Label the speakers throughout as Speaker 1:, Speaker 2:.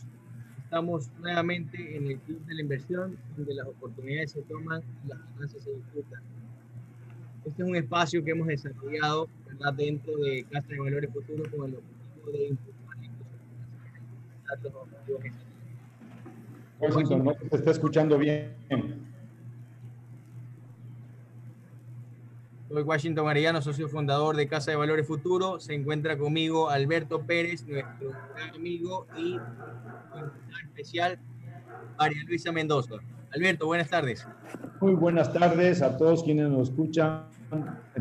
Speaker 1: todos. Estamos nuevamente en el Club de la Inversión, donde las oportunidades se toman y las ganancias se disfrutan. Este es un espacio que hemos desarrollado ¿verdad? dentro de Casa de Valores Futuros con el objetivo de impulsar los objetivos
Speaker 2: Washington, no se está escuchando bien.
Speaker 1: Soy Washington Arellano, socio fundador de Casa de Valores Futuro. Se encuentra conmigo Alberto Pérez, nuestro amigo y especial María Luisa Mendoza. Alberto, buenas tardes.
Speaker 2: Muy buenas tardes a todos quienes nos escuchan.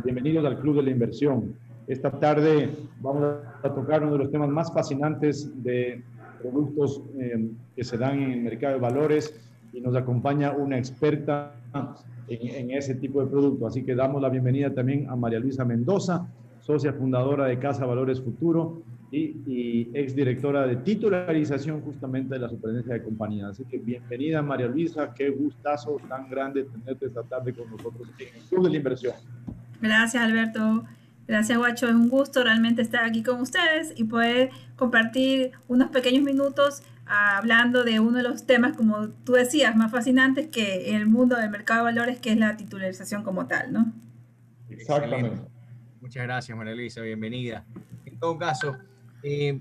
Speaker 2: Bienvenidos al Club de la Inversión. Esta tarde vamos a tocar uno de los temas más fascinantes de productos eh, que se dan en el mercado de valores y nos acompaña una experta en, ese tipo de producto. Así que damos la bienvenida también a María Luisa Mendoza, socia fundadora de Casa Valores Futuro y, y exdirectora de titularización justamente de la superintendencia de compañías. Así que bienvenida María Luisa, qué gustazo tan grande tenerte esta tarde con nosotros en el Club de la Inversión.
Speaker 3: Gracias Alberto. Gracias, Guacho. Es un gusto realmente estar aquí con ustedes y poder compartir unos pequeños minutos hablando de uno de los temas, como tú decías, más fascinantes que el mundo del mercado de valores, que es la titularización como tal, ¿no?
Speaker 1: Exactamente. Muchas gracias, María Luisa, bienvenida. En todo caso, eh,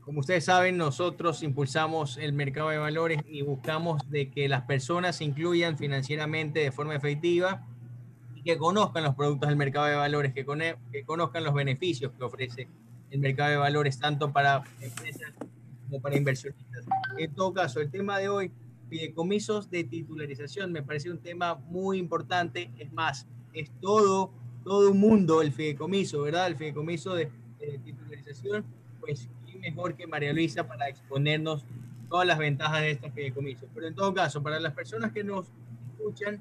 Speaker 1: como ustedes saben, nosotros impulsamos el mercado de valores y buscamos de que las personas se incluyan financieramente de forma efectiva y que conozcan los productos del mercado de valores, que, que conozcan los beneficios que ofrece el mercado de valores, tanto para empresas para inversionistas. En todo caso, el tema de hoy, fideicomisos de titularización, me parece un tema muy importante. Es más, es todo, todo un mundo el fideicomiso, ¿verdad? El fideicomiso de, titularización, pues, y mejor que María Luisa para exponernos todas las ventajas de estos fideicomisos. Pero en todo caso, para las personas que nos escuchan,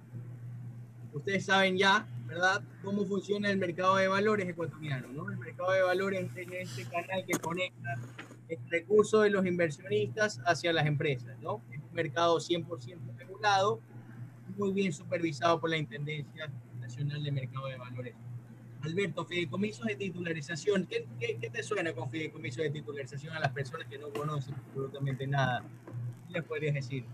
Speaker 1: ustedes saben ya, ¿verdad?, cómo funciona el mercado de valores ecuatoriano, ¿no? El mercado de valores es este canal que conecta el recurso de los inversionistas hacia las empresas, ¿no? Es un mercado 100% regulado, muy bien supervisado por la Intendencia Nacional de Mercado de Valores. Alberto, fideicomisos de titularización, ¿qué, qué, te suena con fideicomisos de titularización a las personas que no conocen absolutamente nada? ¿Qué les podrías decir?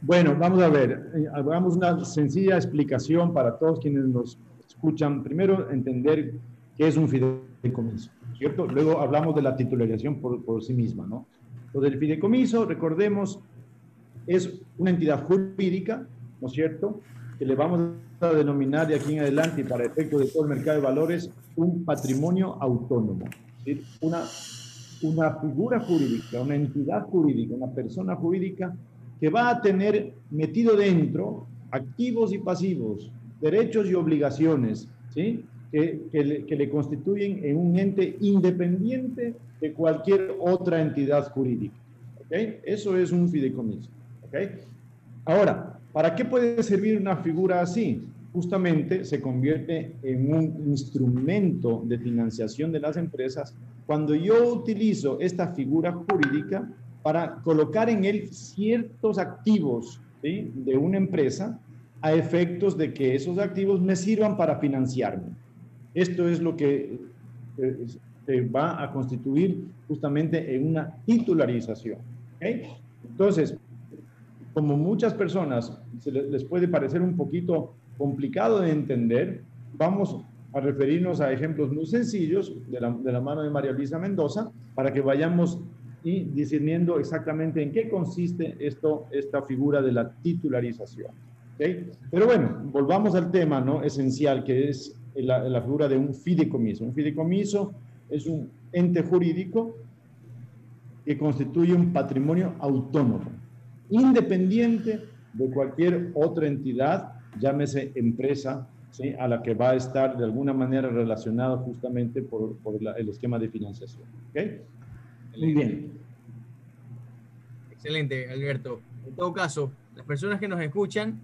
Speaker 2: Bueno, vamos a ver, eh, hagamos una sencilla explicación para todos quienes nos escuchan. Primero, entender qué es un fideicomiso. ¿Cierto? Luego hablamos de la titularización por, por sí misma, ¿no? Entonces, el fideicomiso, recordemos, es una entidad jurídica, ¿no es cierto?, que le vamos a denominar de aquí en adelante y para efecto de todo el mercado de valores un patrimonio autónomo, decir, una, una figura jurídica, una entidad jurídica, una persona jurídica que va a tener metido dentro activos y pasivos, derechos y obligaciones, ¿sí? Que, le, constituyen en un ente independiente de cualquier otra entidad jurídica. ¿okay? Eso es un fideicomiso. ¿okay? Ahora, ¿para qué puede servir una figura así? Justamente se convierte en un instrumento de financiación de las empresas cuando yo utilizo esta figura jurídica para colocar en él ciertos activos de una empresa a efectos de que esos activos me sirvan para financiarme. Esto es lo que eh, se va a constituir justamente en una titularización. Entonces, como muchas personas se les puede parecer un poquito complicado de entender, vamos a referirnos a ejemplos muy sencillos de la, de la mano de María Luisa Mendoza para que vayamos y discerniendo exactamente en qué consiste esto, esta figura de la titularización. Pero bueno, volvamos al tema ¿no? esencial que es la, la figura de un fideicomiso. Un fideicomiso es un ente jurídico que constituye un patrimonio autónomo, independiente de cualquier otra entidad, llámese empresa, ¿sí? a la que va a estar de alguna manera relacionada justamente por, por el esquema de financiación. ¿okay? Muy bien.
Speaker 1: Excelente, Alberto. En todo caso, las personas que nos escuchan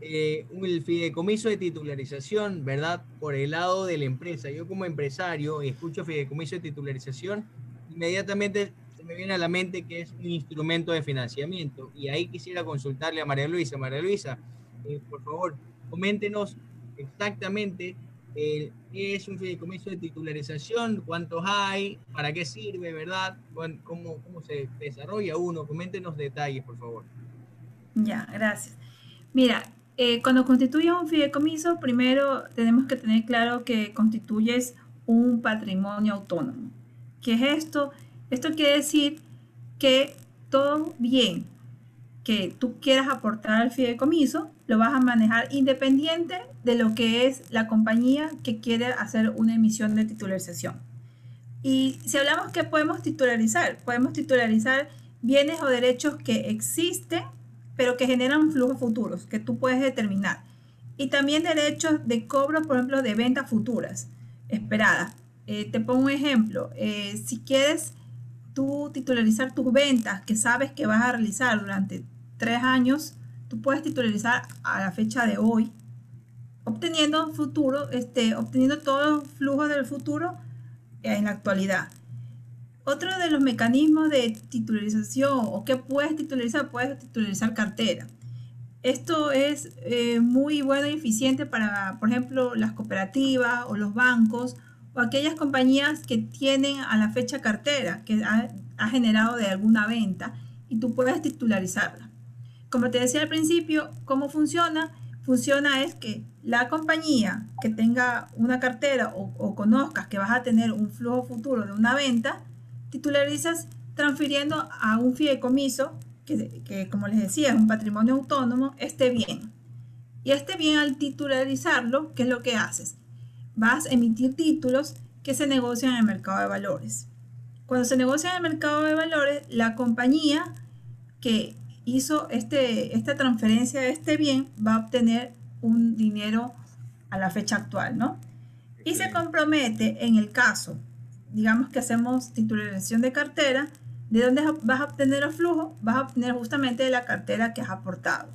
Speaker 1: eh, el fideicomiso de titularización, ¿verdad? Por el lado de la empresa. Yo como empresario escucho fideicomiso de titularización, inmediatamente se me viene a la mente que es un instrumento de financiamiento. Y ahí quisiera consultarle a María Luisa. María Luisa, eh, por favor, coméntenos exactamente ¿Qué es un fideicomiso de titularización? ¿Cuántos hay? ¿Para qué sirve, verdad? ¿Cómo, cómo se desarrolla uno? Coméntenos detalles, por favor.
Speaker 3: Ya, gracias. Mira, eh, cuando constituyes un fideicomiso, primero tenemos que tener claro que constituyes un patrimonio autónomo. ¿Qué es esto? Esto quiere decir que todo bien que tú quieras aportar al fideicomiso lo vas a manejar independiente de lo que es la compañía que quiere hacer una emisión de titularización. Y si hablamos que podemos titularizar, podemos titularizar bienes o derechos que existen, pero que generan flujos futuros, que tú puedes determinar. Y también derechos de cobro, por ejemplo, de ventas futuras esperadas. Eh, te pongo un ejemplo. Eh, si quieres tú titularizar tus ventas que sabes que vas a realizar durante tres años, tú puedes titularizar a la fecha de hoy, obteniendo futuro, este, obteniendo todos los flujos del futuro en la actualidad. Otro de los mecanismos de titularización o que puedes titularizar, puedes titularizar cartera. Esto es eh, muy bueno y eficiente para, por ejemplo, las cooperativas o los bancos o aquellas compañías que tienen a la fecha cartera que ha, ha generado de alguna venta y tú puedes titularizarla. Como te decía al principio, ¿cómo funciona? Funciona es que la compañía que tenga una cartera o, conozcas que vas a tener un flujo futuro de una venta, titularizas transfiriendo a un fideicomiso, que, que como les decía es un patrimonio autónomo, este bien. Y este bien al titularizarlo, ¿qué es lo que haces? Vas a emitir títulos que se negocian en el mercado de valores. Cuando se negocia en el mercado de valores, la compañía que hizo este, esta transferencia de este bien va a obtener un dinero a la fecha actual, ¿no? Y se compromete en el caso, digamos que hacemos titularización de cartera, ¿de dónde vas a obtener el flujo? Vas a obtener justamente de la cartera que has aportado.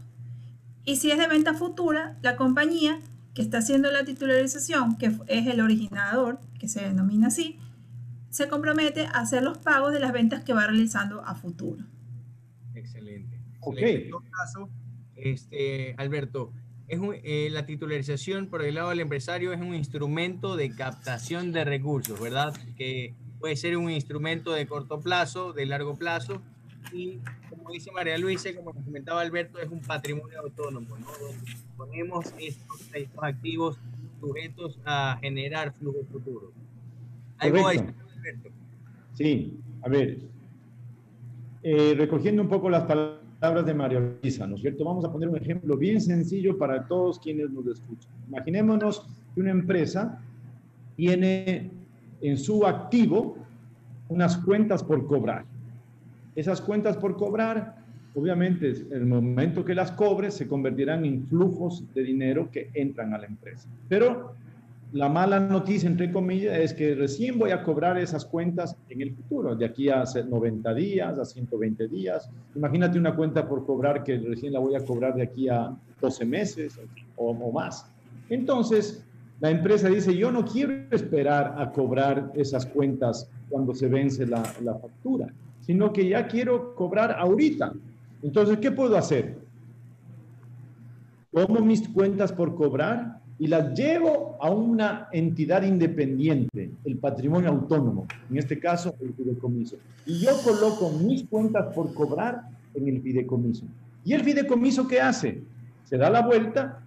Speaker 3: Y si es de venta futura, la compañía que está haciendo la titularización, que es el originador, que se denomina así, se compromete a hacer los pagos de las ventas que va realizando a futuro.
Speaker 1: Excelente. En todo caso, este, Alberto, es eh, la titularización por el lado del empresario es un instrumento de captación de recursos, ¿verdad? Que puede ser un instrumento de corto plazo, de largo plazo, y como dice María Luisa, como comentaba Alberto, es un patrimonio autónomo, ¿no? Donde ponemos estos, estos activos sujetos a generar flujos futuros.
Speaker 2: ¿Algo Alberto? Sí, a ver, eh, recogiendo un poco las palabras palabras de María Luisa, ¿no es cierto? Vamos a poner un ejemplo bien sencillo para todos quienes nos escuchan. Imaginémonos que una empresa tiene en su activo unas cuentas por cobrar. Esas cuentas por cobrar, obviamente, el momento que las cobre se convertirán en flujos de dinero que entran a la empresa. Pero la mala noticia, entre comillas, es que recién voy a cobrar esas cuentas en el futuro, de aquí a 90 días, a 120 días. Imagínate una cuenta por cobrar que recién la voy a cobrar de aquí a 12 meses o, más. Entonces, la empresa dice, yo no quiero esperar a cobrar esas cuentas cuando se vence la, la factura, sino que ya quiero cobrar ahorita. Entonces, ¿qué puedo hacer? Tomo mis cuentas por cobrar y las llevo a una entidad independiente, el patrimonio autónomo, en este caso el fideicomiso. Y yo coloco mis cuentas por cobrar en el fideicomiso. ¿Y el fideicomiso qué hace? Se da la vuelta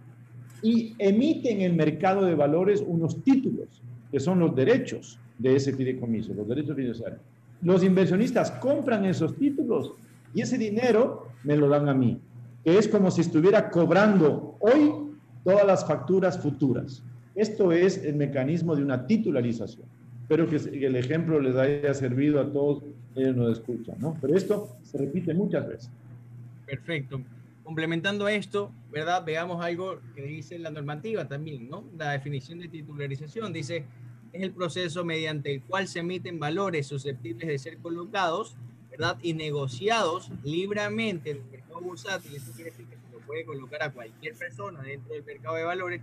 Speaker 2: y emite en el mercado de valores unos títulos, que son los derechos de ese fideicomiso, los derechos financieros. Los inversionistas compran esos títulos y ese dinero me lo dan a mí, que es como si estuviera cobrando hoy todas las facturas futuras. Esto es el mecanismo de una titularización. Espero que el ejemplo les haya servido a todos ellos nos escuchan, ¿no? Pero esto se repite muchas veces.
Speaker 1: Perfecto. Complementando esto, ¿verdad? Veamos algo que dice la normativa también, ¿no? La definición de titularización dice, es el proceso mediante el cual se emiten valores susceptibles de ser colocados, ¿verdad? Y negociados libremente en el mercado bursátil. Esto quiere decir que puede colocar a cualquier persona dentro del mercado de valores,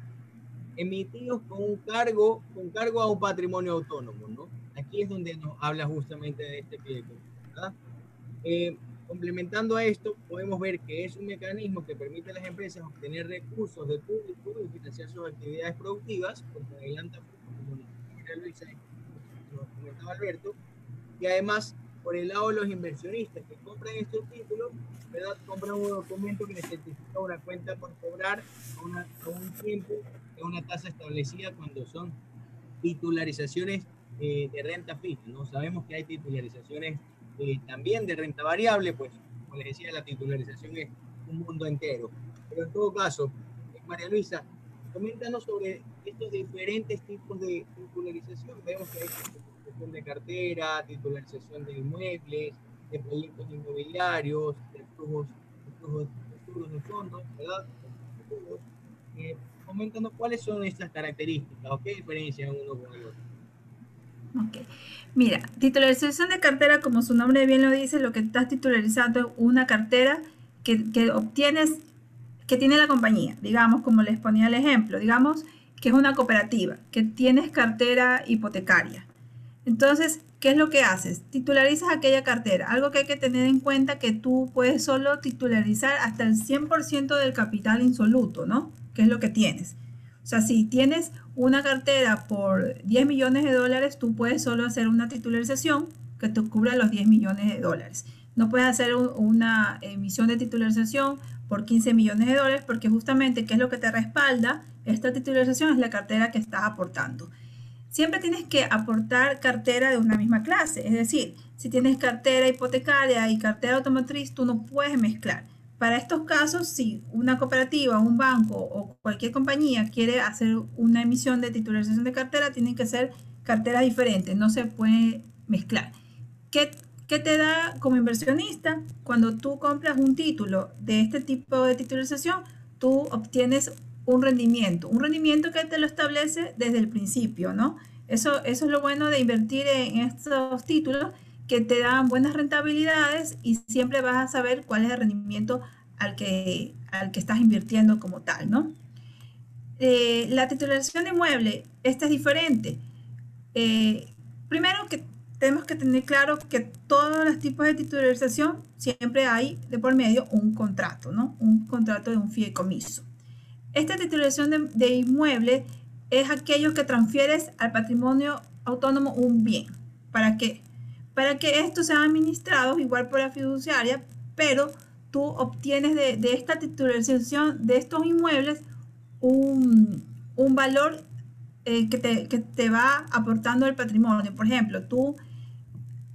Speaker 1: emitidos con un cargo, con cargo a un patrimonio autónomo, ¿no? Aquí es donde nos habla justamente de este ¿verdad? Eh, Complementando a esto, podemos ver que es un mecanismo que permite a las empresas obtener recursos de público y financiar sus actividades productivas, como adelanta, como comentaba Alberto, y además, por el lado de los inversionistas que compran estos títulos, ¿verdad? compran un documento que les certifica una cuenta por cobrar a, una, a un tiempo, a una tasa establecida cuando son titularizaciones eh, de renta fija. ¿no? Sabemos que hay titularizaciones eh, también de renta variable, pues como les decía, la titularización es un mundo entero. Pero en todo caso, eh, María Luisa, coméntanos sobre estos diferentes tipos de titularización. Vemos que hay titularización de cartera, titularización de inmuebles, de proyectos inmobiliarios, de flujos de, de fondos, ¿verdad? Eh, coméntanos cuáles son estas características o qué diferencian uno con el otro.
Speaker 3: Ok. Mira, titularización de cartera, como su nombre bien lo dice, lo que estás titularizando es una cartera que, que obtienes, que tiene la compañía, digamos, como les ponía el ejemplo, digamos que es una cooperativa, que tienes cartera hipotecaria. Entonces, ¿qué es lo que haces? Titularizas aquella cartera. Algo que hay que tener en cuenta que tú puedes solo titularizar hasta el 100% del capital insoluto, ¿no? Que es lo que tienes. O sea, si tienes una cartera por 10 millones de dólares, tú puedes solo hacer una titularización que te cubra los 10 millones de dólares. No puedes hacer una emisión de titularización por 15 millones de dólares porque justamente, ¿qué es lo que te respalda? Esta titularización es la cartera que estás aportando. Siempre tienes que aportar cartera de una misma clase, es decir, si tienes cartera hipotecaria y cartera automotriz, tú no puedes mezclar. Para estos casos, si una cooperativa, un banco o cualquier compañía quiere hacer una emisión de titularización de cartera, tienen que ser carteras diferentes, no se puede mezclar. ¿Qué, ¿Qué, te da como inversionista? Cuando tú compras un título de este tipo de titularización, tú obtienes un rendimiento, un rendimiento que te lo establece desde el principio, ¿no? Eso, eso es lo bueno de invertir en estos títulos que te dan buenas rentabilidades y siempre vas a saber cuál es el rendimiento al que, al que estás invirtiendo como tal, ¿no? Eh, la titularización de inmueble, esta es diferente. Eh, primero que tenemos que tener claro que todos los tipos de titularización siempre hay de por medio un contrato, ¿no? Un contrato de un fideicomiso. Esta titularización de, de inmueble es aquello que transfieres al patrimonio autónomo un bien. ¿Para qué? para que esto sea administrado igual por la fiduciaria, pero tú obtienes de, esta titularización de estos inmuebles un, valor eh, que, te, va aportando el patrimonio. Por ejemplo, tú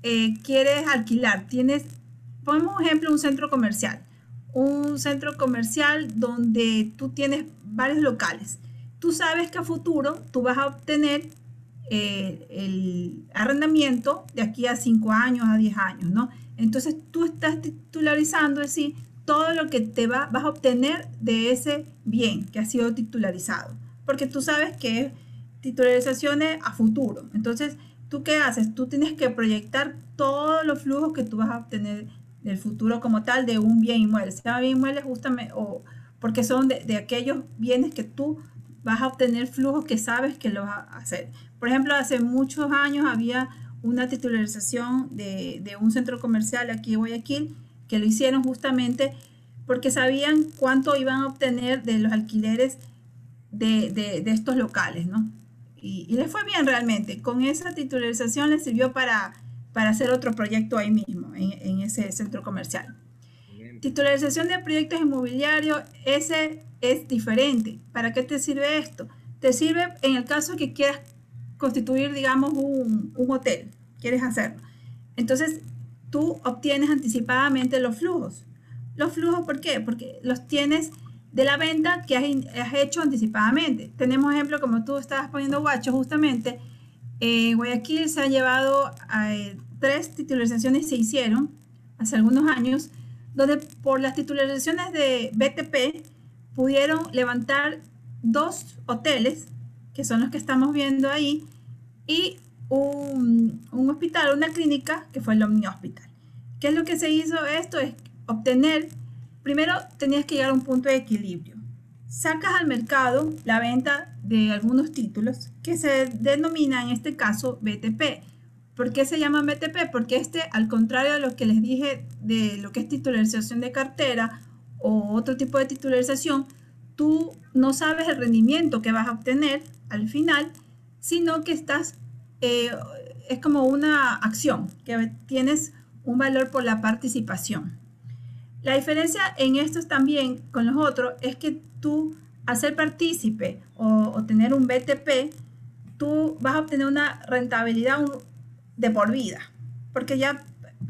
Speaker 3: eh, quieres alquilar, tienes, ponemos un ejemplo, un centro comercial. Un centro comercial donde tú tienes varios locales. Tú sabes que a futuro tú vas a obtener eh, el arrendamiento de aquí a 5 años, a 10 años, ¿no? Entonces tú estás titularizando, decir, todo lo que te va, vas a obtener de ese bien que ha sido titularizado, porque tú sabes que es titularizaciones a futuro. Entonces, ¿tú qué haces? Tú tienes que proyectar todos los flujos que tú vas a obtener del futuro como tal de un bien inmueble. Se llama bien inmueble justamente, o porque son de, de aquellos bienes que tú vas a obtener flujos que sabes que lo vas a hacer. Por ejemplo, hace muchos años había una titularización de, un centro comercial aquí en Guayaquil que lo hicieron justamente porque sabían cuánto iban a obtener de los alquileres de, estos locales, ¿no? Y, les fue bien realmente. Con esa titularización les sirvió para, para hacer otro proyecto ahí mismo, en, en ese centro comercial. Titularización de proyectos inmobiliarios, ese es diferente. ¿Para qué te sirve esto? Te sirve en el caso que quieras constituir, digamos, un, hotel, quieres hacerlo. Entonces, tú obtienes anticipadamente los flujos. Los flujos, ¿por qué? Porque los tienes de la venta que has, hecho anticipadamente. Tenemos ejemplo, como tú estabas poniendo guacho, justamente, en Guayaquil se han llevado eh, tres titularizaciones, se hicieron hace algunos años, donde por las titularizaciones de BTP pudieron levantar dos hoteles que son los que estamos viendo ahí, y un, hospital, una clínica, que fue el Omni Hospital. ¿Qué es lo que se hizo? Esto es obtener, primero tenías que llegar a un punto de equilibrio. Sacas al mercado la venta de algunos títulos que se denomina en este caso BTP, ¿Por qué se llama BTP? Porque este, al contrario de lo que les dije de lo que es titularización de cartera o otro tipo de titularización, tú no sabes el rendimiento que vas a obtener al final, sino que estás, eh, es como una acción, que tienes un valor por la participación. La diferencia en estos también con los otros es que tú, ser partícipe o, tener un BTP, tú vas a obtener una rentabilidad de por vida, porque ya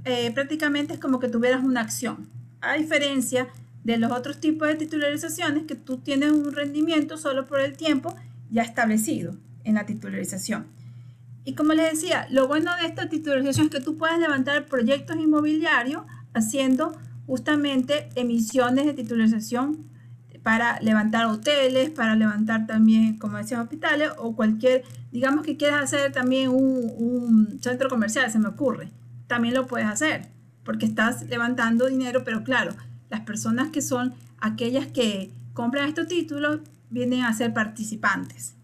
Speaker 3: eh, prácticamente es como que tuvieras una acción. A diferencia de los otros tipos de titularizaciones, que tú tienes un rendimiento solo por el tiempo ya establecido en la titularización. Y como les decía, lo bueno de esta titularización es que tú puedes levantar proyectos inmobiliarios haciendo justamente emisiones de titularización para levantar hoteles, para levantar también, como decía, hospitales o cualquier, digamos que quieras hacer también un, un centro comercial, se me ocurre, también lo puedes hacer porque estás levantando dinero, pero claro, las personas que son aquellas que compran estos títulos vienen a ser participantes.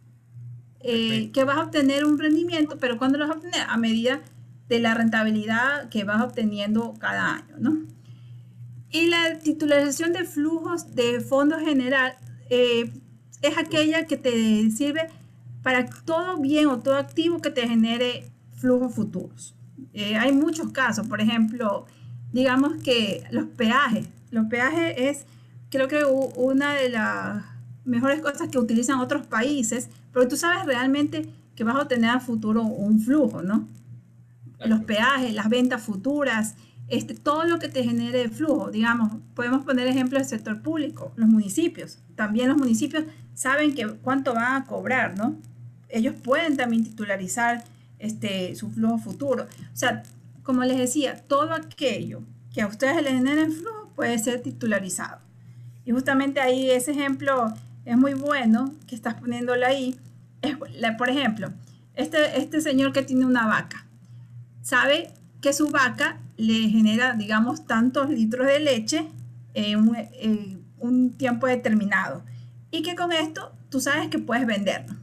Speaker 3: Eh, que vas a obtener un rendimiento, pero ¿cuándo lo vas a obtener? A medida de la rentabilidad que vas obteniendo cada año, ¿no? Y la titularización de flujos de fondo general eh, es aquella que te sirve para todo bien o todo activo que te genere flujos futuros. Eh, hay muchos casos, por ejemplo, digamos que los peajes. Los peajes es, creo que una de las mejores cosas que utilizan otros países, pero tú sabes realmente que vas a obtener a futuro un flujo, ¿no? Los peajes, las ventas futuras, este, todo lo que te genere flujo, digamos, podemos poner ejemplo del sector público, los municipios. También los municipios saben que cuánto van a cobrar, ¿no? Ellos pueden también titularizar este, su flujo futuro. O sea, como les decía, todo aquello que a ustedes les genere flujo puede ser titularizado. Y justamente ahí ese ejemplo es muy bueno que estás poniéndolo ahí. Es, por ejemplo, este, este señor que tiene una vaca, sabe que su vaca le genera, digamos, tantos litros de leche en un, tiempo determinado. Y que con esto tú sabes que puedes venderlo.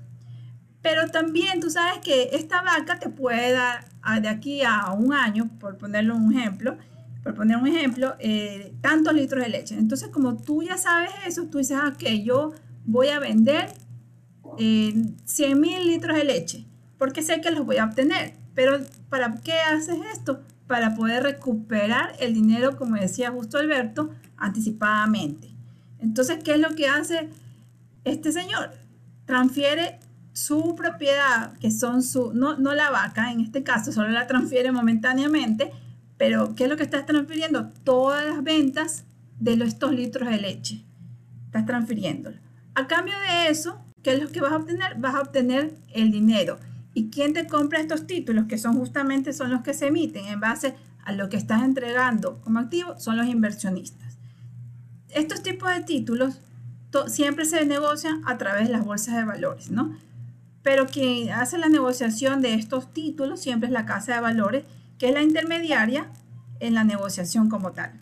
Speaker 3: Pero también tú sabes que esta vaca te puede dar de aquí a un año, por ponerle un ejemplo, por poner un ejemplo, eh, tantos litros de leche. Entonces, como tú ya sabes eso, tú dices, ah, que yo voy a vender 100 eh, mil litros de leche, porque sé que los voy a obtener. Pero ¿para qué haces esto? Para poder recuperar el dinero, como decía justo Alberto, anticipadamente. Entonces, ¿qué es lo que hace este señor? Transfiere su propiedad, que son su, no, no la vaca en este caso, solo la transfiere momentáneamente, pero ¿qué es lo que estás transfiriendo? Todas las ventas de estos litros de leche. Estás transfiriéndolo. A cambio de eso, ¿qué es lo que vas a obtener? Vas a obtener el dinero. ¿Y quién te compra estos títulos? Que son justamente son los que se emiten en base a lo que estás entregando como activo, son los inversionistas. Estos tipos de títulos siempre se negocian a través de las bolsas de valores, ¿no? Pero quien hace la negociación de estos títulos siempre es la casa de valores, que es la intermediaria en la negociación como tal.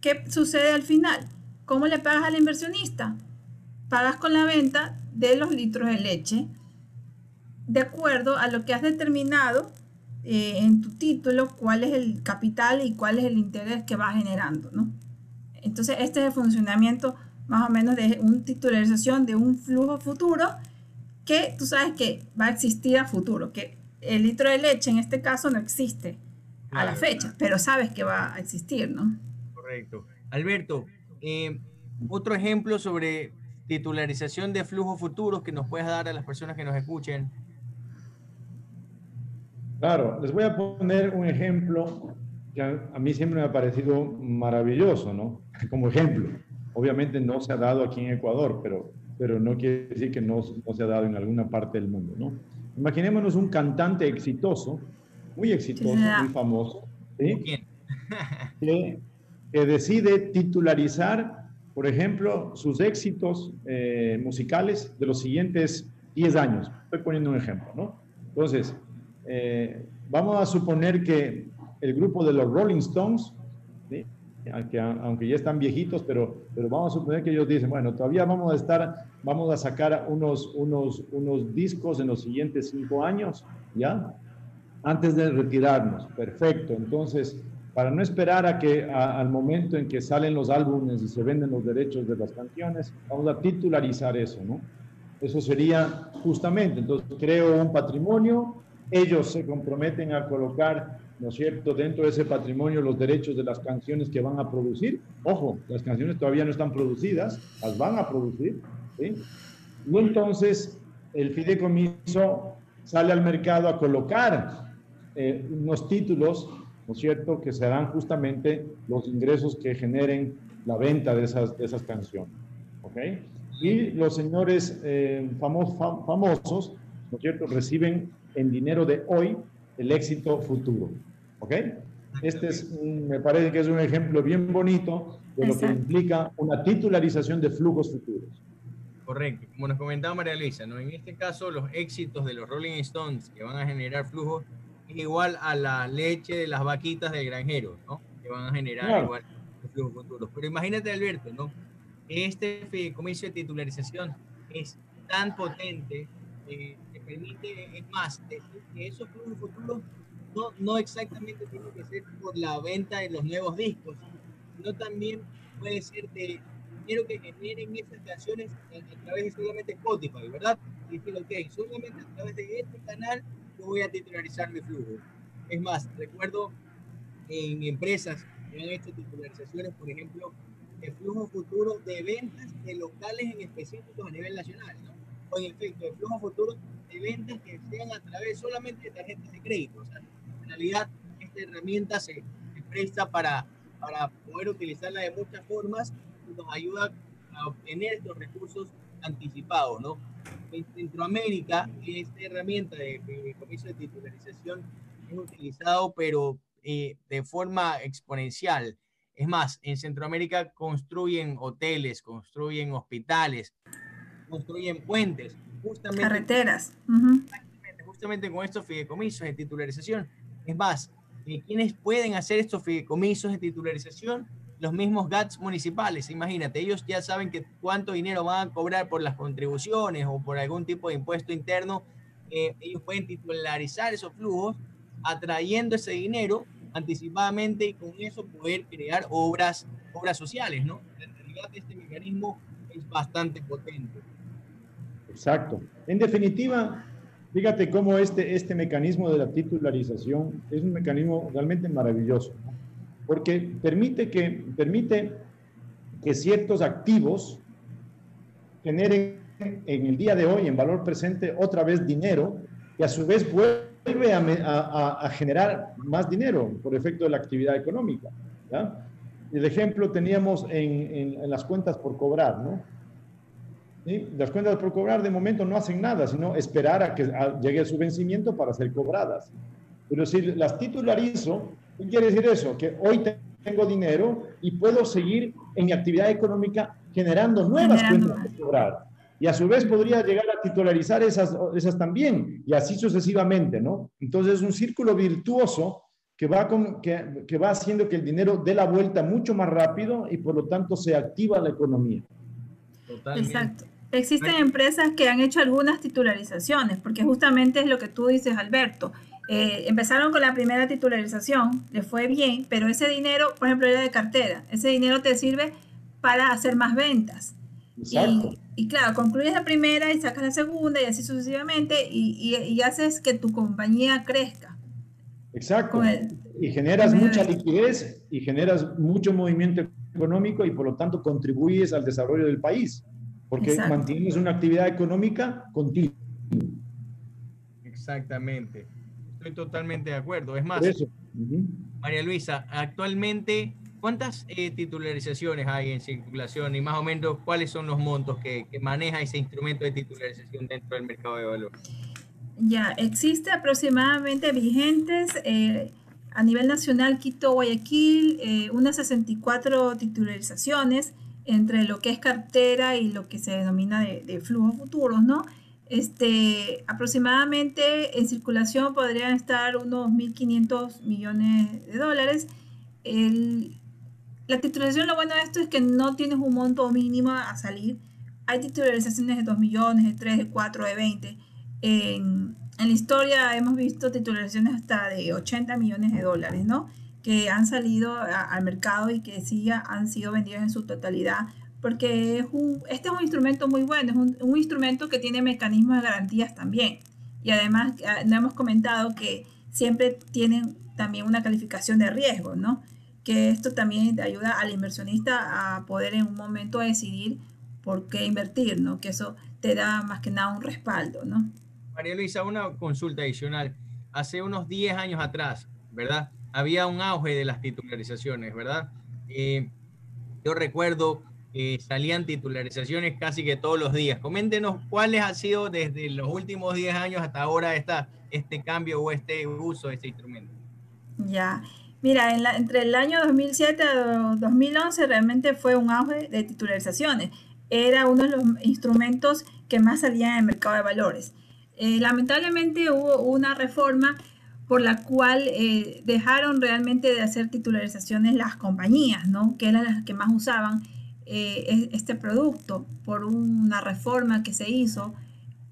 Speaker 3: ¿Qué sucede al final? ¿Cómo le pagas al inversionista? pagas con la venta de los litros de leche de acuerdo a lo que has determinado eh, en tu título, cuál es el capital y cuál es el interés que va generando, ¿no? Entonces, este es el funcionamiento más o menos de una titularización de un flujo futuro que tú sabes que va a existir a futuro, que el litro de leche en este caso no existe a la fecha, pero sabes que va a existir, ¿no?
Speaker 1: Correcto. Alberto, eh, otro ejemplo sobre titularización de flujos futuros que nos puedes dar a las personas que nos escuchen?
Speaker 2: Claro, les voy a poner un ejemplo que a, mí siempre me ha parecido maravilloso, ¿no? Como ejemplo. Obviamente no se ha dado aquí en Ecuador, pero, pero no quiere decir que no, no se ha dado en alguna parte del mundo, ¿no? Imaginémonos un cantante exitoso, muy exitoso, muy famoso, ¿sí? que, que decide titularizar por ejemplo, sus éxitos eh, musicales de los siguientes 10 años. Estoy poniendo un ejemplo, ¿no? Entonces, eh, vamos a suponer que el grupo de los Rolling Stones, aunque, ya están viejitos, pero, pero vamos a suponer que ellos dicen, bueno, todavía vamos a estar, vamos a sacar unos, unos, unos discos en los siguientes cinco años, ¿ya? antes de retirarnos. Perfecto. Entonces, para no esperar a que al momento en que salen los álbumes y se venden los derechos de las canciones, vamos a titularizar eso, ¿no? Eso sería justamente, entonces creo un patrimonio, ellos se comprometen a colocar, ¿no es cierto?, dentro de ese patrimonio los derechos de las canciones que van a producir. Ojo, las canciones todavía no están producidas, las van a producir, ¿sí? Y entonces el fideicomiso sale al mercado a colocar eh, unos títulos, ¿no es cierto?, que serán justamente los ingresos que generen la venta de esas, de esas canciones. ¿Ok? Y los señores eh, famosos, ¿no es cierto?, reciben en dinero de hoy el éxito futuro. ¿Ok? Este es, me parece que es un ejemplo bien bonito de lo que implica una titularización de flujos futuros.
Speaker 1: Correcto, como nos comentaba María Luisa, ¿no? en este caso los éxitos de los Rolling Stones que van a generar flujos es igual a la leche de las vaquitas del granjero, ¿no? que van a generar igual flujos futuros. Pero imagínate Alberto, ¿no? este fideicomiso de titularización es tan potente eh, que permite, es más, que esos flujos futuros no, no exactamente tienen que ser por la venta de los nuevos discos, sino también puede ser de quiero que generen esas canciones a, través de solamente Spotify, ¿verdad? Y decir, ok, solamente a través de este canal yo voy a titularizar mi flujo. Es más, recuerdo en empresas que han hecho titularizaciones, por ejemplo, de flujo futuro de ventas de locales en específicos a nivel nacional, ¿no? O en efecto, de flujo futuro de ventas que sean a través solamente de tarjetas de crédito. O sea, en realidad, esta herramienta se, se presta para, para poder utilizarla de muchas formas nos ayuda a obtener estos recursos anticipados, ¿no? En Centroamérica, esta herramienta de, comienzo de titularización es utilizado, pero eh, de forma exponencial. Es más, en Centroamérica construyen hoteles, construyen hospitales, construyen puentes,
Speaker 3: justamente, carreteras.
Speaker 1: Justamente con estos fideicomisos de titularización. Es más, eh, ¿quiénes pueden hacer estos fideicomisos de titularización? los mismos GATS municipales. Imagínate, ellos ya saben que cuánto dinero van a cobrar por las contribuciones o por algún tipo de impuesto interno. Eh, ellos pueden titularizar esos flujos, atrayendo ese dinero anticipadamente y con eso poder crear obras, obras sociales, ¿no? En realidad este mecanismo es bastante potente.
Speaker 2: Exacto. En definitiva, fíjate cómo este, este mecanismo de la titularización es un mecanismo realmente maravilloso. porque permite que, permite que ciertos activos generen en el día de hoy, en valor presente, otra vez dinero, y a su vez vuelve a, generar más dinero por efecto de la actividad económica. El ejemplo teníamos en, las cuentas por cobrar, ¿no? Las cuentas por cobrar de momento no hacen nada, sino esperar a que llegue su vencimiento para ser cobradas. Pero si las titularizo, ¿Qué quiere decir eso? Que hoy tengo dinero y puedo seguir en mi actividad económica generando nuevas cuentas de cobrar. Y a su vez podría llegar a titularizar esas, esas también, y así sucesivamente, ¿no? Entonces es un círculo virtuoso que va, con, que, que va haciendo que el dinero dé la vuelta mucho más rápido y por lo tanto se activa la economía.
Speaker 3: Exacto. Existen empresas que han hecho algunas titularizaciones, porque justamente es lo que tú dices, Alberto. Eh, empezaron con la primera titularización, les fue bien, pero ese dinero, por ejemplo, era de cartera. Ese dinero te sirve para hacer más ventas. Y, claro, concluyes la primera y sacas la segunda y así sucesivamente y, haces que tu compañía crezca.
Speaker 2: Exacto. y generas mucha liquidez y generas mucho movimiento económico y por lo tanto contribuyes al desarrollo del país, porque mantienes una actividad económica continua.
Speaker 1: Exactamente totalmente de acuerdo. Es más, María Luisa, actualmente, ¿cuántas eh, titularizaciones hay en circulación y más o menos cuáles son los montos que, maneja ese instrumento de titularización dentro del mercado de valor?
Speaker 3: Ya, existe aproximadamente vigentes eh, a nivel nacional Quito, Guayaquil, eh, unas 64 titularizaciones entre lo que es cartera y lo que se denomina de, de flujos futuros, ¿no? Este, aproximadamente en circulación podrían estar unos 1.500 millones de dólares. la titularización, lo bueno de esto es que no tienes un monto mínimo a salir. Hay titularizaciones de 2 millones, de 3, de 4, de 20. En, en la historia hemos visto titularizaciones hasta de 80 millones de dólares, ¿no? Que han salido al mercado y que sí han sido vendidos en su totalidad, porque es este es un instrumento muy bueno, es un, un instrumento que tiene mecanismos de garantías también. Y además, ah, no hemos comentado que siempre tienen también una calificación de riesgo, ¿no? Que esto también ayuda al inversionista a poder en un momento decidir por qué invertir, ¿no? Que eso te da más que nada un respaldo, ¿no?
Speaker 1: María Luisa, una consulta adicional. Hace unos 10 años atrás, ¿verdad? Había un auge de las titularizaciones, ¿verdad? Eh, yo recuerdo que salían titularizaciones casi que todos los días. Coméntenos cuáles ha sido desde los últimos 10 años hasta ahora esta, este cambio o este uso de este instrumento.
Speaker 3: Ya, mira, entre el año 2007 y 2011 realmente fue un auge de titularizaciones. Era uno de los instrumentos que más salían en el mercado de valores. Eh, lamentablemente hubo una reforma por la cual eh, dejaron realmente de hacer titularizaciones las compañías, ¿no? que eran las que más usaban eh, este producto por una reforma que se hizo.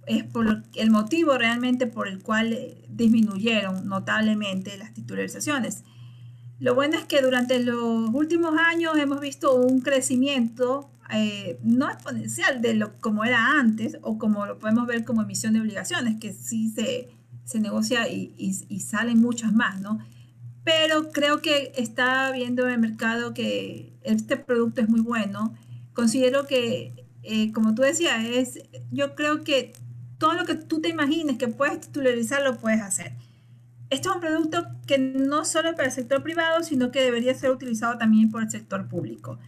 Speaker 3: Es por el motivo realmente por el cual disminuyeron notablemente las titularizaciones. Lo bueno es que durante los últimos años hemos visto un crecimiento eh, no exponencial de lo como era antes o como lo podemos ver como emisión de obligaciones, que sí se, se negocia y, y, salen muchas más, ¿no? Pero creo que está viendo en el mercado que este producto es muy bueno. Considero que, eh, como tú decías, es, yo creo que todo lo que tú te imagines que puedes titularizar lo puedes hacer. Este es un producto que no solo para el sector privado, sino que debería ser utilizado también por el sector público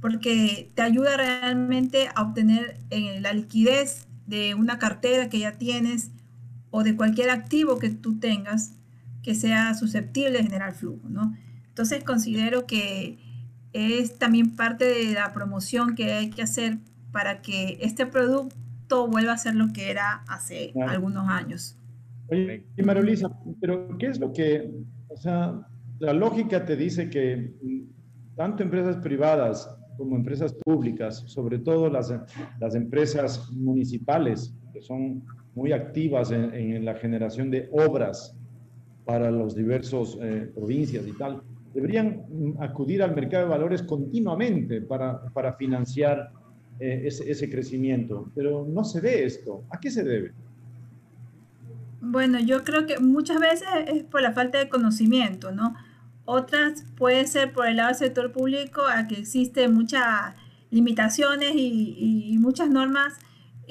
Speaker 3: porque te ayuda realmente a obtener eh, la liquidez de una cartera que ya tienes o de cualquier activo que tú tengas que sea susceptible de generar flujo, ¿no? Entonces considero que es también parte de la promoción que hay que hacer para que este producto vuelva a ser lo que era hace algunos años.
Speaker 2: Oye, Marolisa, pero ¿qué es lo que, o sea, la lógica te dice que tanto empresas privadas como empresas públicas, sobre todo las, las empresas municipales, que son muy activas en, la generación de obras para los diversos eh, provincias y tal, deberían acudir al mercado de valores continuamente para, para financiar eh, ese, crecimiento. Pero no se ve esto. ¿A qué se debe?
Speaker 3: Bueno, yo creo que muchas veces es por la falta de conocimiento, ¿no? Otras puede ser por el lado del sector público, a que existen muchas limitaciones y, muchas normas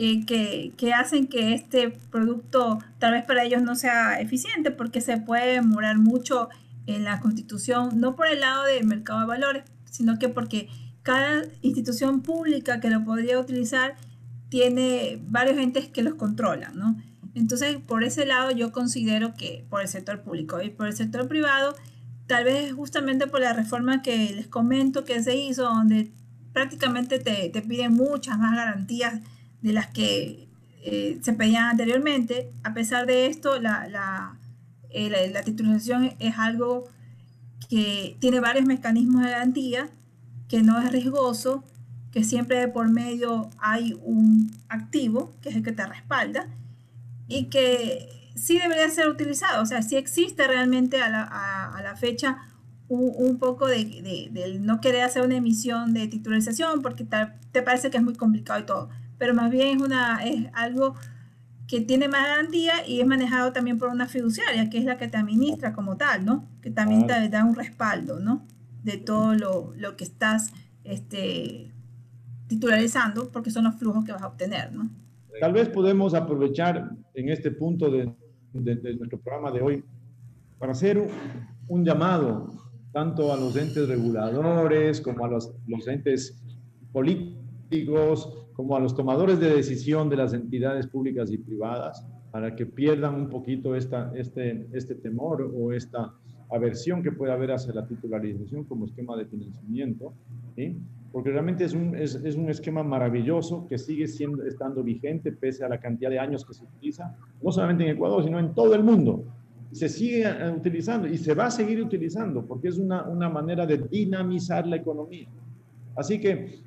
Speaker 3: eh, que, que, hacen que este producto tal vez para ellos no sea eficiente porque se puede demorar mucho en la constitución, no por el lado del mercado de valores, sino que porque cada institución pública que lo podría utilizar tiene varios entes que los controlan, ¿no? Entonces, por ese lado yo considero que por el sector público y por el sector privado tal vez justamente por la reforma que les comento que se hizo, donde prácticamente te, piden muchas más garantías de las que eh, se pedían anteriormente. A pesar de esto, la, la, eh, la, titularización es algo que tiene varios mecanismos de garantía, que no es riesgoso, que siempre por medio hay un activo, que es el que te respalda, y que sí debería ser utilizado, o sea, sí existe realmente a la, a, la fecha un, poco de, de, no querer hacer una emisión de titularización porque te parece que es muy complicado y todo, pero más bien es, una, es algo que tiene más garantía y es manejado también por una fiduciaria, que es la que te administra como tal, ¿no? Que también te da un respaldo, ¿no? De todo lo, lo que estás este, titularizando, porque son los flujos que vas a obtener, ¿no?
Speaker 2: Tal vez podemos aprovechar en este punto de, nuestro programa de hoy para hacer un, llamado tanto a los entes reguladores como a los, los, entes políticos, como a los tomadores de decisión de las entidades públicas y privadas, para que pierdan un poquito esta, este, este temor o esta aversión que puede haber hacia la titularización como esquema de financiamiento. ¿sí? porque realmente es un, es, es un esquema maravilloso que sigue siendo, estando vigente pese a la cantidad de años que se utiliza, no solamente en Ecuador, sino en todo el mundo. Se sigue eh, utilizando y se va a seguir utilizando porque es una, una manera de dinamizar la economía. Así que,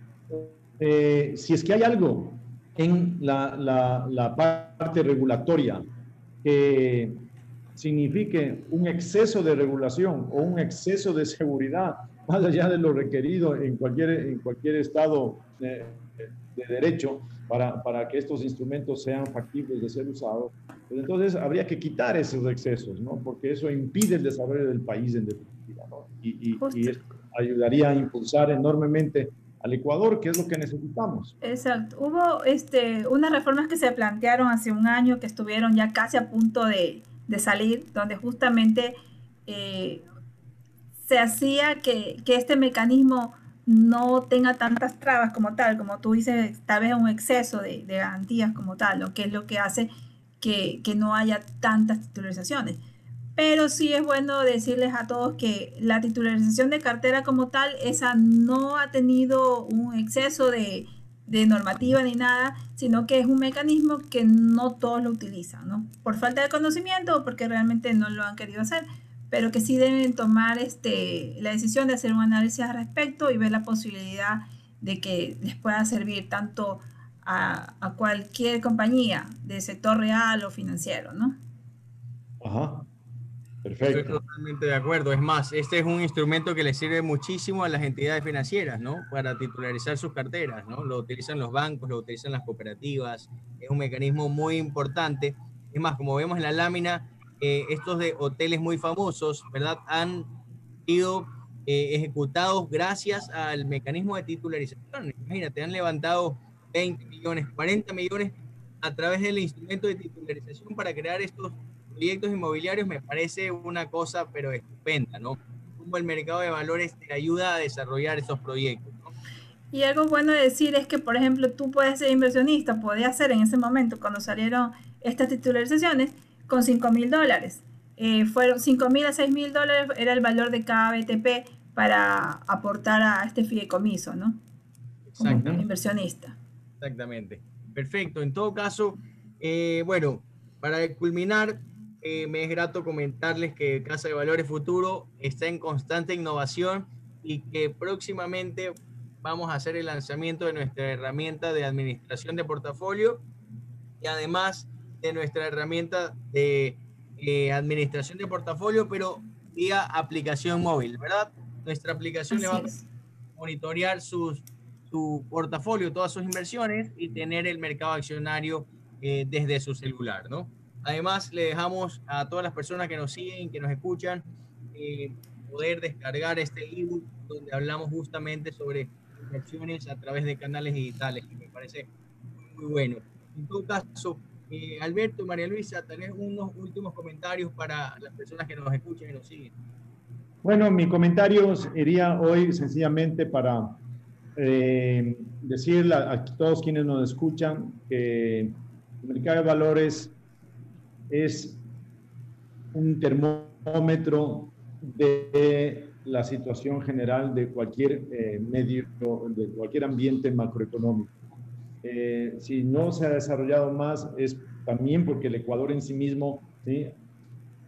Speaker 2: eh, si es que hay algo en la, la, la parte regulatoria que signifique un exceso de regulación o un exceso de seguridad, más allá de lo requerido en cualquier, en cualquier estado de, de derecho para, para, que estos instrumentos sean factibles de ser usados, pues entonces habría que quitar esos excesos, ¿no? porque eso impide el desarrollo del país en definitiva, ¿no? y, y, y ayudaría a impulsar enormemente al Ecuador, que es lo que necesitamos.
Speaker 3: Exacto. Hubo este, unas reformas que se plantearon hace un año que estuvieron ya casi a punto de, salir, donde justamente eh, se hacía que, que, este mecanismo no tenga tantas trabas como tal, como tú dices, tal vez un exceso de, de garantías como tal, lo que es lo que hace que, que no haya tantas titularizaciones. Pero sí es bueno decirles a todos que la titularización de cartera como tal, esa no ha tenido un exceso de, de normativa ni nada, sino que es un mecanismo que no todos lo utilizan, ¿no? Por falta de conocimiento o porque realmente no lo han querido hacer, pero que sí deben tomar este, la decisión de hacer un análisis al respecto y ver la posibilidad de que les pueda servir tanto a, a cualquier compañía del sector real o financiero, ¿no?
Speaker 2: Ajá. Perfecto.
Speaker 1: Estoy totalmente de acuerdo. Es más, este es un instrumento que le sirve muchísimo a las entidades financieras, ¿no? Para titularizar sus carteras, ¿no? Lo utilizan los bancos, lo utilizan las cooperativas. Es un mecanismo muy importante. Es más, como vemos en la lámina, eh, estos de hoteles muy famosos, ¿verdad? Han sido eh, ejecutados gracias al mecanismo de titularización. Imagínate, han levantado 20 millones, 40 millones a través del instrumento de titularización para crear estos proyectos inmobiliarios me parece una cosa, pero estupenda, ¿no? Como el mercado de valores te ayuda a desarrollar esos proyectos. ¿no?
Speaker 3: Y algo bueno de decir es que, por ejemplo, tú puedes ser inversionista, podías ser en ese momento, cuando salieron estas titularizaciones, con 5 mil dólares. Eh, fueron 5 mil a 6 mil dólares, era el valor de cada BTP para aportar a este fideicomiso, ¿no? Como inversionista.
Speaker 1: Exactamente. Perfecto. En todo caso, eh, bueno, para culminar, eh, me es grato comentarles que Casa de Valores Futuro está en constante innovación y que próximamente vamos a hacer el lanzamiento de nuestra herramienta de administración de portafolio y además de nuestra herramienta de eh, administración de portafolio, pero vía aplicación móvil, ¿verdad? Nuestra aplicación Así le va es. a monitorear sus, su portafolio, todas sus inversiones y tener el mercado accionario eh, desde su celular, ¿no? Además, le dejamos a todas las personas que nos siguen, que nos escuchan, eh, poder descargar este ebook donde hablamos justamente sobre inversiones a través de canales digitales, que me parece muy, bueno. En todo caso, eh, Alberto, María Luisa, tenés unos últimos comentarios para las personas que nos escuchan y nos siguen.
Speaker 2: Bueno, mi comentario sería hoy sencillamente para eh, decirle a, a todos quienes nos escuchan que el mercado de valores es un termómetro de la situación general de cualquier eh, medio, de cualquier ambiente macroeconómico. Eh, si no se ha desarrollado más es también porque el Ecuador en sí mismo ¿sí?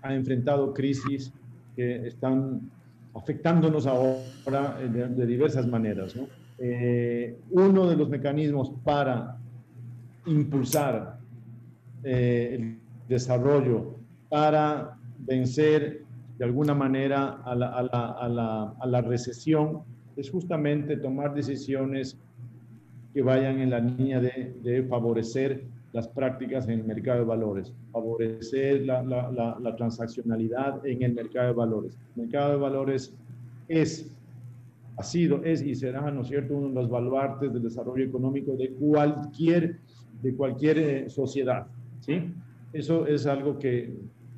Speaker 2: ha enfrentado crisis que están afectándonos ahora de, de diversas maneras. ¿no? Eh, uno de los mecanismos para impulsar eh, el desarrollo para vencer de alguna manera a la, a la, a la, a la recesión es justamente tomar decisiones que vayan en la línea de, de, favorecer las prácticas en el mercado de valores, favorecer la, la, la, la, transaccionalidad en el mercado de valores. El mercado de valores es, ha sido, es y será, ¿no es cierto?, uno de los baluartes del desarrollo económico de cualquier, de cualquier eh, sociedad, ¿sí? Eso es algo que,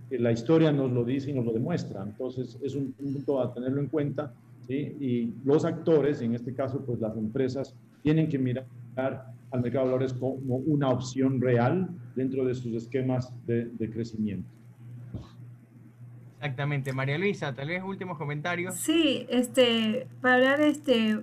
Speaker 2: que, la historia nos lo dice y nos lo demuestra. Entonces, es un punto a tenerlo en cuenta. ¿sí? Y los actores, en este caso, pues las empresas, tienen que mirar al mercado de valores como una opción real dentro de sus esquemas de, de crecimiento.
Speaker 1: Exactamente. María Luisa, tal vez últimos comentarios.
Speaker 3: Sí, este, para hablar este,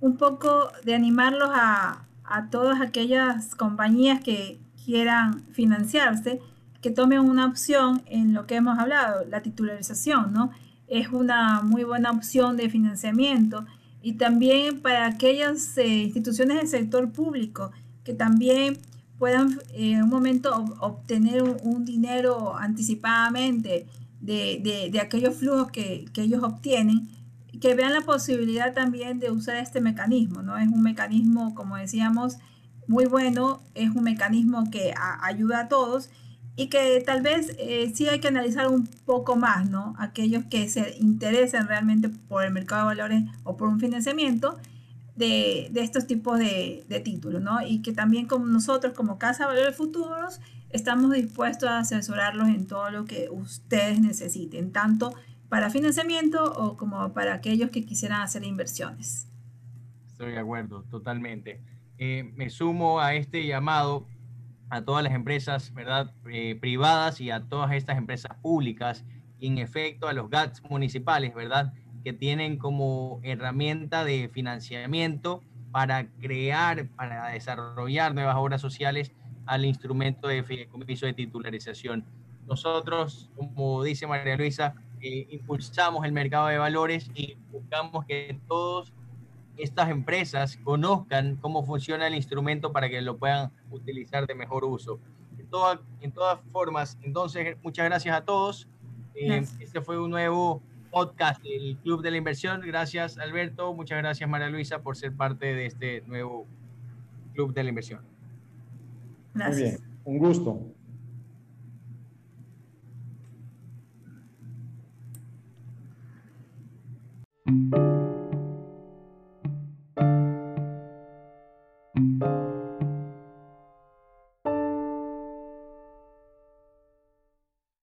Speaker 3: un poco de animarlos a, a todas aquellas compañías que quieran financiarse, que tomen una opción en lo que hemos hablado, la titularización, ¿no? Es una muy buena opción de financiamiento y también para aquellas eh, instituciones del sector público que también puedan en un momento obtener un, dinero anticipadamente de, de, aquellos flujos que, que, ellos obtienen, que vean la posibilidad también de usar este mecanismo, ¿no? Es un mecanismo, como decíamos, muy bueno, es un mecanismo que ayuda a todos y que tal vez eh, sí hay que analizar un poco más, ¿no? Aquellos que se interesan realmente por el mercado de valores o por un financiamiento de, de estos tipos de, de, títulos, ¿no? Y que también como nosotros, como Casa de Valores Futuros, estamos dispuestos a asesorarlos en todo lo que ustedes necesiten, tanto para financiamiento o como para aquellos que quisieran hacer inversiones.
Speaker 1: Estoy de acuerdo, totalmente. Eh, me sumo a este llamado a todas las empresas ¿verdad? Eh, privadas y a todas estas empresas públicas en efecto a los GATS municipales, ¿verdad? Que tienen como herramienta de financiamiento para crear, para desarrollar nuevas obras sociales al instrumento de fideicomiso de titularización. Nosotros, como dice María Luisa, eh, impulsamos el mercado de valores y buscamos que todos estas empresas conozcan cómo funciona el instrumento para que lo puedan utilizar de mejor uso. En, en todas formas, entonces, muchas gracias a todos. Eh, este fue un nuevo podcast del Club de la Inversión. Gracias, Alberto. Muchas gracias, María Luisa, por ser parte de este nuevo Club de la Inversión.
Speaker 2: Muy bien, un gusto.